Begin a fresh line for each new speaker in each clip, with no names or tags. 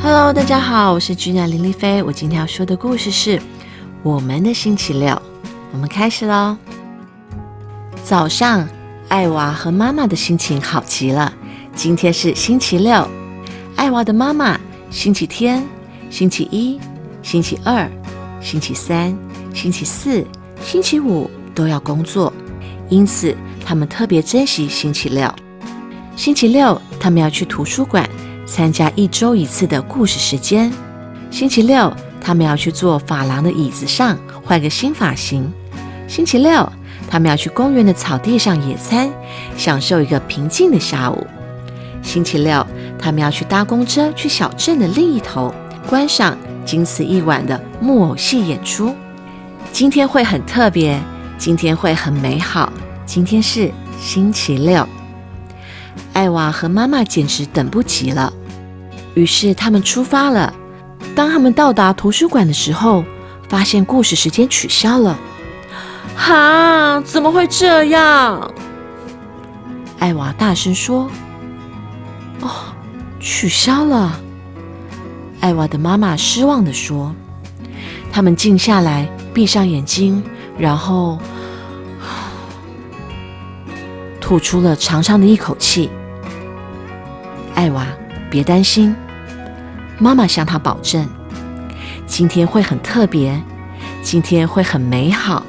Hello，大家好，我是居鸟林丽菲。我今天要说的故事是《我们的星期六》。我们开始喽。早上，艾娃和妈妈的心情好极了。今天是星期六，艾娃的妈妈星期天、星期一、星期二、星期三、星期四、星期五都要工作，因此他们特别珍惜星期六。星期六，他们要去图书馆。参加一周一次的故事时间。星期六，他们要去坐发廊的椅子上换个新发型。星期六，他们要去公园的草地上野餐，享受一个平静的下午。星期六，他们要去搭公车去小镇的另一头，观赏仅此一晚的木偶戏演出。今天会很特别，今天会很美好。今天是星期六，艾娃和妈妈简直等不及了。于是他们出发了。当他们到达图书馆的时候，发现故事时间取消了。哈！怎么会这样？艾娃大声说：“哦，取消了。”艾娃的妈妈失望地说：“他们静下来，闭上眼睛，然后吐出了长长的一口气。”艾娃。别担心，妈妈向他保证，今天会很特别，今天会很美好。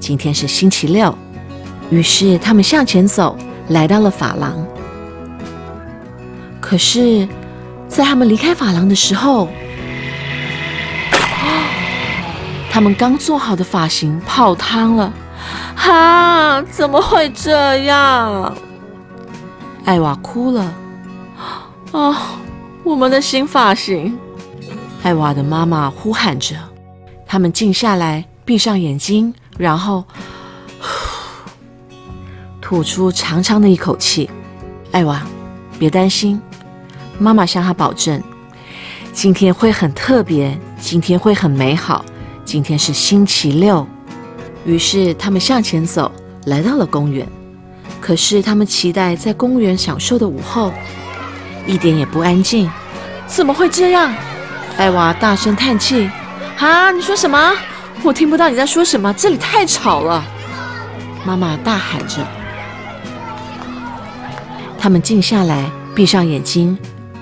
今天是星期六，于是他们向前走，来到了发廊。可是，在他们离开发廊的时候，他们刚做好的发型泡汤了。哈！怎么会这样？艾娃哭了。啊，我们的新发型！艾娃的妈妈呼喊着。他们静下来，闭上眼睛，然后吐出长长的一口气。艾娃，别担心，妈妈向他保证，今天会很特别，今天会很美好。今天是星期六。于是他们向前走，来到了公园。可是他们期待在公园享受的午后。一点也不安静，怎么会这样？艾娃大声叹气：“啊，你说什么？我听不到你在说什么，这里太吵了。”妈妈大喊着。他们静下来，闭上眼睛，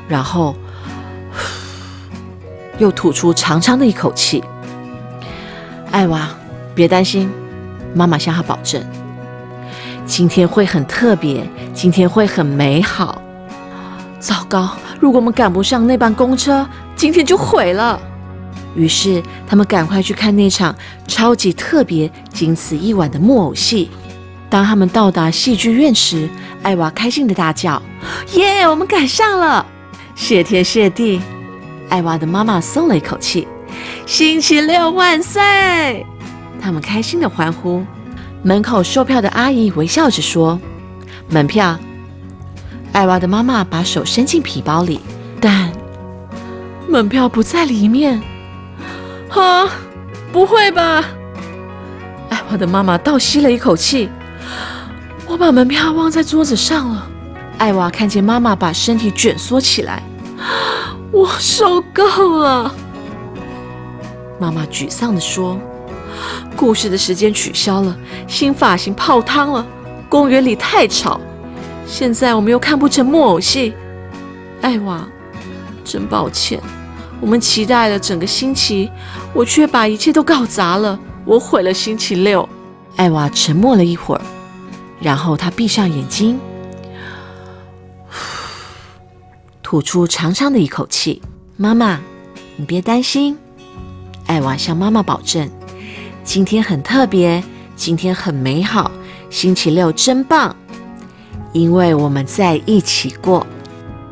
然后又吐出长长的一口气。艾娃，别担心，妈妈向他保证，今天会很特别，今天会很美好。糟糕！如果我们赶不上那班公车，今天就毁了。于是他们赶快去看那场超级特别、仅此一晚的木偶戏。当他们到达戏剧院时，艾娃开心的大叫：“耶！我们赶上了！谢天谢地！”艾娃的妈妈松了一口气。星期六万岁！他们开心的欢呼。门口售票的阿姨微笑着说：“门票。”艾娃的妈妈把手伸进皮包里，但门票不在里面。啊，不会吧！艾娃的妈妈倒吸了一口气。我把门票忘在桌子上了。艾娃看见妈妈把身体卷缩起来，我受够了。妈妈沮丧地说：“故事的时间取消了，新发型泡汤了，公园里太吵。”现在我们又看不成木偶戏，艾娃，真抱歉。我们期待了整个星期，我却把一切都搞砸了。我毁了星期六。艾娃沉默了一会儿，然后她闭上眼睛，吐出长长的一口气。妈妈，你别担心。艾娃向妈妈保证，今天很特别，今天很美好，星期六真棒。因为我们在一起过，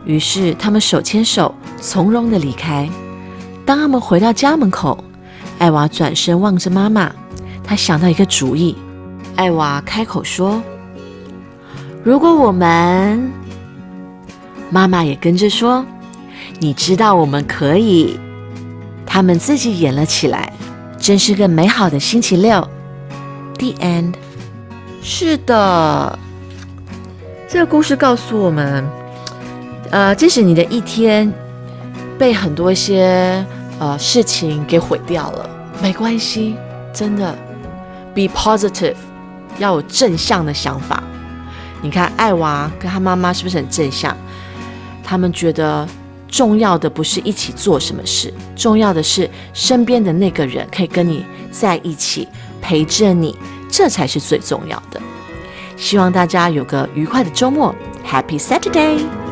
于是他们手牵手，从容的离开。当他们回到家门口，艾娃转身望着妈妈，她想到一个主意。艾娃开口说：“如果我们……”妈妈也跟着说：“你知道我们可以。”他们自己演了起来，真是个美好的星期六。The end。是的。这个故事告诉我们，呃，即使你的一天被很多一些呃事情给毁掉了，没关系，真的，be positive，要有正向的想法。你看艾娃跟他妈妈是不是很正向？他们觉得重要的不是一起做什么事，重要的是身边的那个人可以跟你在一起陪着你，这才是最重要的。希望大家有个愉快的周末，Happy Saturday！